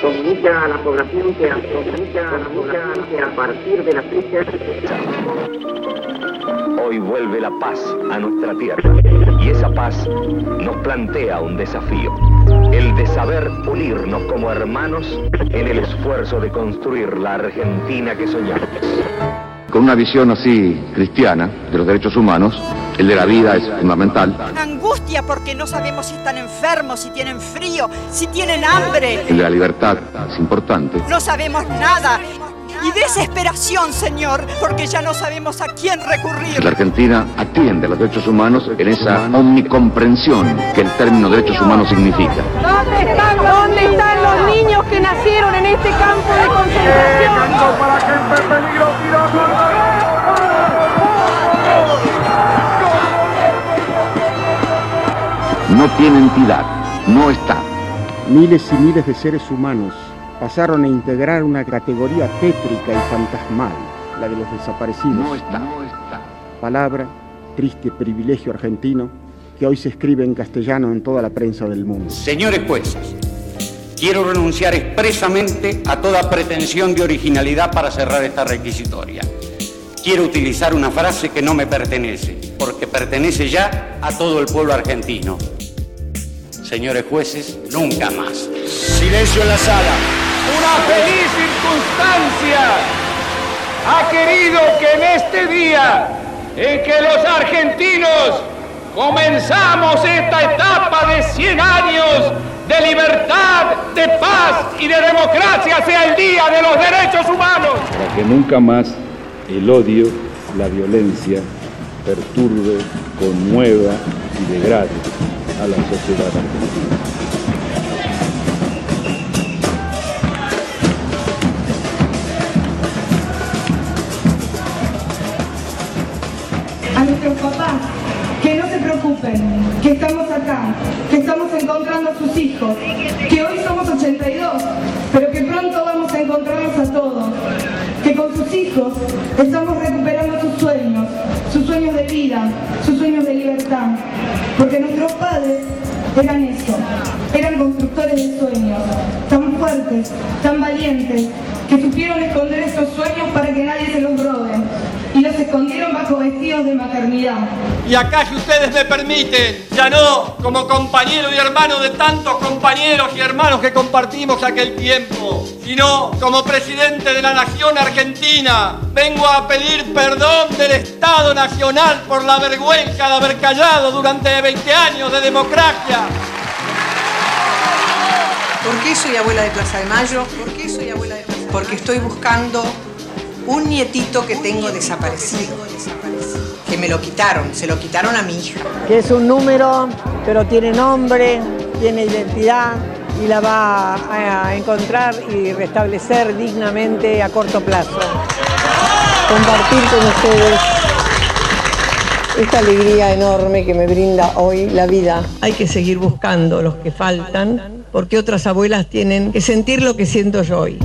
Comunica a la población que comunica a la población que a partir de la fecha Hoy vuelve la paz a nuestra tierra y esa paz nos plantea un desafío, el de saber unirnos como hermanos en el esfuerzo de construir la Argentina que soñamos. Con una visión así cristiana de los derechos humanos, el de la vida es fundamental. Angustia porque no sabemos si están enfermos, si tienen frío, si tienen hambre. El de la libertad es importante. No sabemos nada. Y desesperación, Señor, porque ya no sabemos a quién recurrir. La Argentina atiende a los derechos humanos en esa omnicomprensión que el término derechos humanos significa. ¿Dónde están, ¿Dónde están los niños que nacieron en este campo de concentración? No tiene entidad, no está. Miles y miles de seres humanos pasaron a integrar una categoría tétrica y fantasmal, la de los desaparecidos. No está, no está. Palabra, triste privilegio argentino, que hoy se escribe en castellano en toda la prensa del mundo. Señores jueces, quiero renunciar expresamente a toda pretensión de originalidad para cerrar esta requisitoria. Quiero utilizar una frase que no me pertenece, porque pertenece ya a todo el pueblo argentino. Señores jueces, nunca más. Silencio en la sala. Una feliz circunstancia ha querido que en este día en que los argentinos comenzamos esta etapa de 100 años de libertad, de paz y de democracia sea el Día de los Derechos Humanos. Para que nunca más el odio, la violencia perturbe, conmueva y degrade a la sociedad a nuestros papás que no se preocupen, que estamos acá, que estamos encontrando a sus hijos, que hoy somos 82, sus hijos estamos recuperando sus sueños, sus sueños de vida, sus sueños de libertad, porque nuestros padres eran eso, eran constructores de sueños, tan fuertes, tan valientes, que supieron esconder esos sueños para que nadie se los robe y los escondieron bajo vestidos de maternidad. Y acá, si ustedes me permiten, ya no como compañero y hermano de tantos compañeros y hermanos que compartimos aquel tiempo, sino como presidente de la Nación Argentina, vengo a pedir perdón del Estado Nacional por la vergüenza de haber callado durante 20 años de democracia. ¿Por qué soy abuela de Plaza de Mayo? ¿Por qué soy abuela de Plaza de Mayo? Porque estoy buscando un nietito que tengo desaparecido, que me lo quitaron, se lo quitaron a mi hija. Que es un número, pero tiene nombre, tiene identidad y la va a encontrar y restablecer dignamente a corto plazo. Compartir con ustedes esta alegría enorme que me brinda hoy la vida. Hay que seguir buscando los que faltan, porque otras abuelas tienen que sentir lo que siento yo hoy.